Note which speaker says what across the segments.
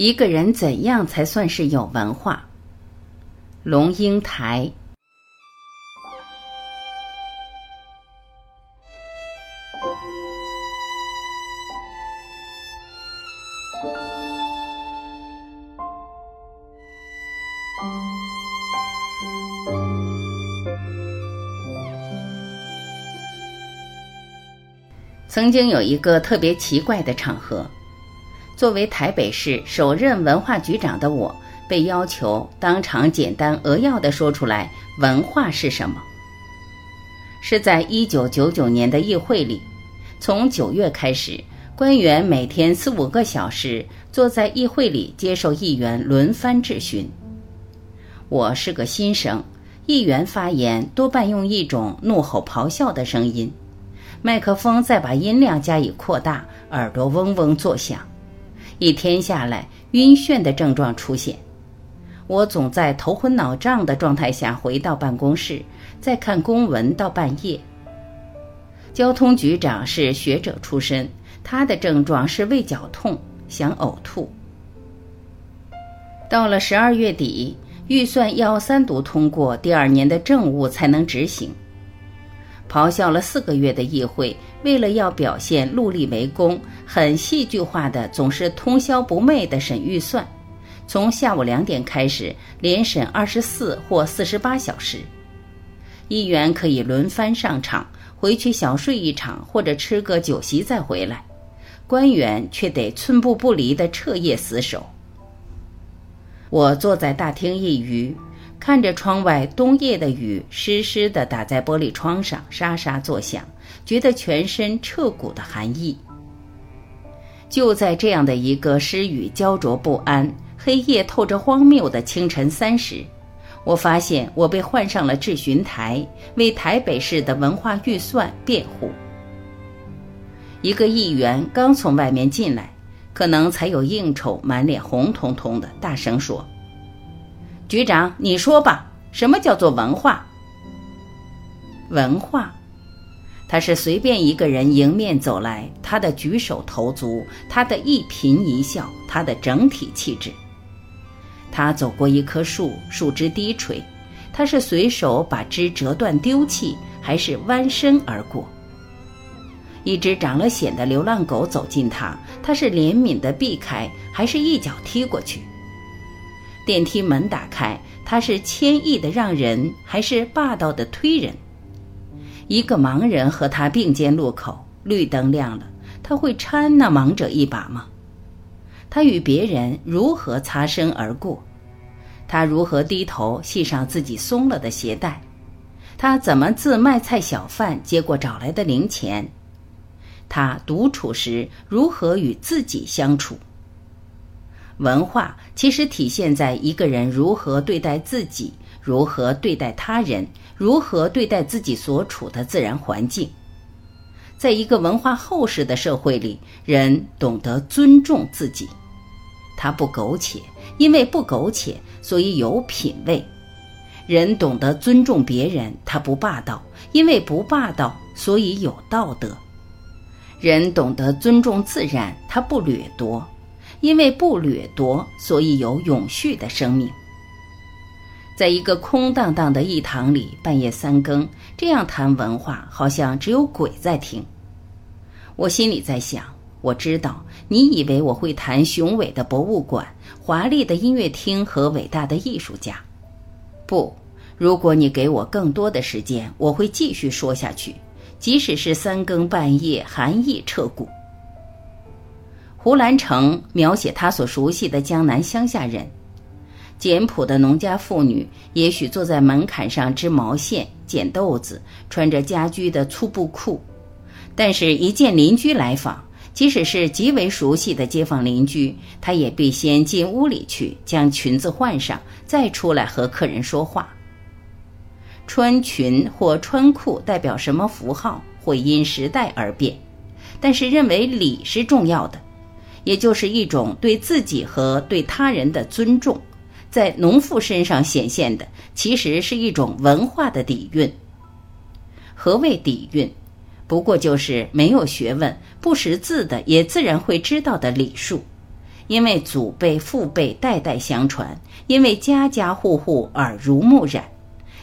Speaker 1: 一个人怎样才算是有文化？龙应台。曾经有一个特别奇怪的场合。作为台北市首任文化局长的我，被要求当场简单扼要地说出来“文化是什么”。是在一九九九年的议会里，从九月开始，官员每天四五个小时坐在议会里接受议员轮番质询。我是个新生，议员发言多半用一种怒吼咆哮的声音，麦克风再把音量加以扩大，耳朵嗡嗡作响。一天下来，晕眩的症状出现，我总在头昏脑胀的状态下回到办公室，再看公文到半夜。交通局长是学者出身，他的症状是胃绞痛，想呕吐。到了十二月底，预算要三读通过，第二年的政务才能执行。咆哮了四个月的议会，为了要表现戮力为公，很戏剧化的，总是通宵不寐的审预算，从下午两点开始，连审二十四或四十八小时。议员可以轮番上场，回去小睡一场或者吃个酒席再回来，官员却得寸步不离的彻夜死守。我坐在大厅一隅。看着窗外冬夜的雨湿湿的打在玻璃窗上，沙沙作响，觉得全身彻骨的寒意。就在这样的一个湿雨焦灼不安、黑夜透着荒谬的清晨三时，我发现我被换上了质询台，为台北市的文化预算辩护。一个议员刚从外面进来，可能才有应酬，满脸红彤彤的，大声说。局长，你说吧，什么叫做文化？文化，他是随便一个人迎面走来，他的举手投足，他的一颦一笑，他的整体气质。他走过一棵树，树枝低垂，他是随手把枝折断丢弃，还是弯身而过？一只长了癣的流浪狗走近他，他是怜悯的避开，还是一脚踢过去？电梯门打开，他是谦意的让人，还是霸道的推人？一个盲人和他并肩路口，绿灯亮了，他会搀那盲者一把吗？他与别人如何擦身而过？他如何低头系上自己松了的鞋带？他怎么自卖菜小贩接过找来的零钱？他独处时如何与自己相处？文化其实体现在一个人如何对待自己，如何对待他人，如何对待自己所处的自然环境。在一个文化厚实的社会里，人懂得尊重自己，他不苟且，因为不苟且，所以有品位；人懂得尊重别人，他不霸道，因为不霸道，所以有道德；人懂得尊重自然，他不掠夺。因为不掠夺，所以有永续的生命。在一个空荡荡的驿堂里，半夜三更这样谈文化，好像只有鬼在听。我心里在想：我知道你以为我会谈雄伟的博物馆、华丽的音乐厅和伟大的艺术家。不，如果你给我更多的时间，我会继续说下去，即使是三更半夜，寒意彻骨。胡兰成描写他所熟悉的江南乡下人，简朴的农家妇女，也许坐在门槛上织毛线、捡豆子，穿着家居的粗布裤，但是，一见邻居来访，即使是极为熟悉的街坊邻居，他也必先进屋里去，将裙子换上，再出来和客人说话。穿裙或穿裤代表什么符号，会因时代而变，但是认为礼是重要的。也就是一种对自己和对他人的尊重，在农妇身上显现的，其实是一种文化的底蕴。何谓底蕴？不过就是没有学问、不识字的，也自然会知道的礼数。因为祖辈父辈代代相传，因为家家户户耳濡目染，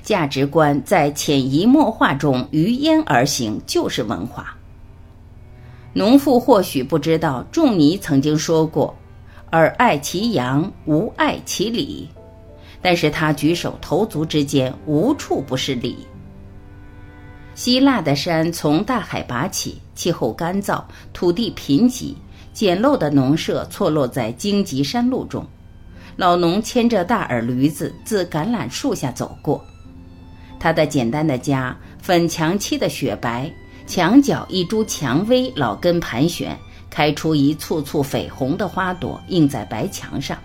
Speaker 1: 价值观在潜移默化中于焉而行，就是文化。农妇或许不知道，仲尼曾经说过：“尔爱其羊，吾爱其礼。”但是他举手投足之间，无处不是礼。希腊的山从大海拔起，气候干燥，土地贫瘠，简陋的农舍错落在荆棘山路中。老农牵着大耳驴子自橄榄树下走过，他的简单的家，粉墙漆的雪白，墙角一株蔷薇老根盘旋，开出一簇簇绯红的花朵，映在白墙上。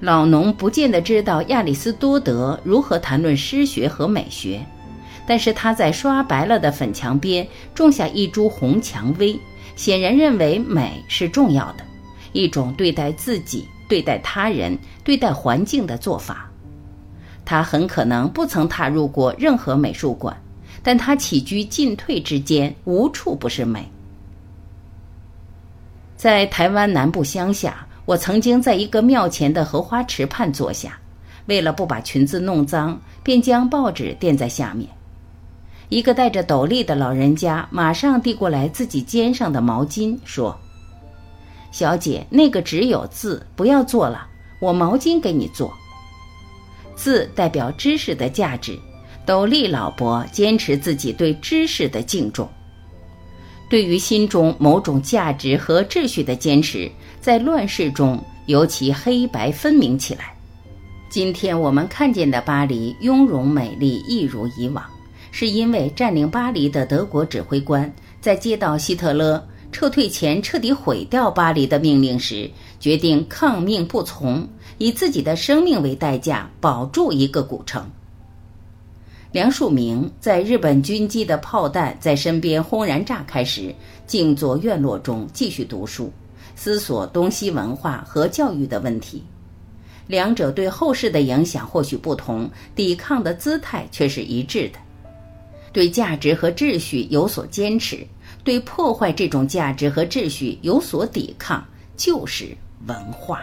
Speaker 1: 老农不见得知道亚里士多德如何谈论诗学和美学。但是他在刷白了的粉墙边种下一株红蔷薇，显然认为美是重要的，一种对待自己、对待他人、对待环境的做法。他很可能不曾踏入过任何美术馆，但他起居进退之间无处不是美。在台湾南部乡下，我曾经在一个庙前的荷花池畔坐下，为了不把裙子弄脏，便将报纸垫在下面。一个戴着斗笠的老人家马上递过来自己肩上的毛巾，说：“小姐，那个只有字，不要做了，我毛巾给你做。字代表知识的价值，斗笠老伯坚持自己对知识的敬重，对于心中某种价值和秩序的坚持，在乱世中尤其黑白分明起来。今天我们看见的巴黎雍容美丽，一如以往。”是因为占领巴黎的德国指挥官在接到希特勒撤退前彻底毁掉巴黎的命令时，决定抗命不从，以自己的生命为代价保住一个古城。梁漱溟在日本军机的炮弹在身边轰然炸开时，静坐院落中继续读书，思索东西文化和教育的问题。两者对后世的影响或许不同，抵抗的姿态却是一致的。对价值和秩序有所坚持，对破坏这种价值和秩序有所抵抗，就是文化。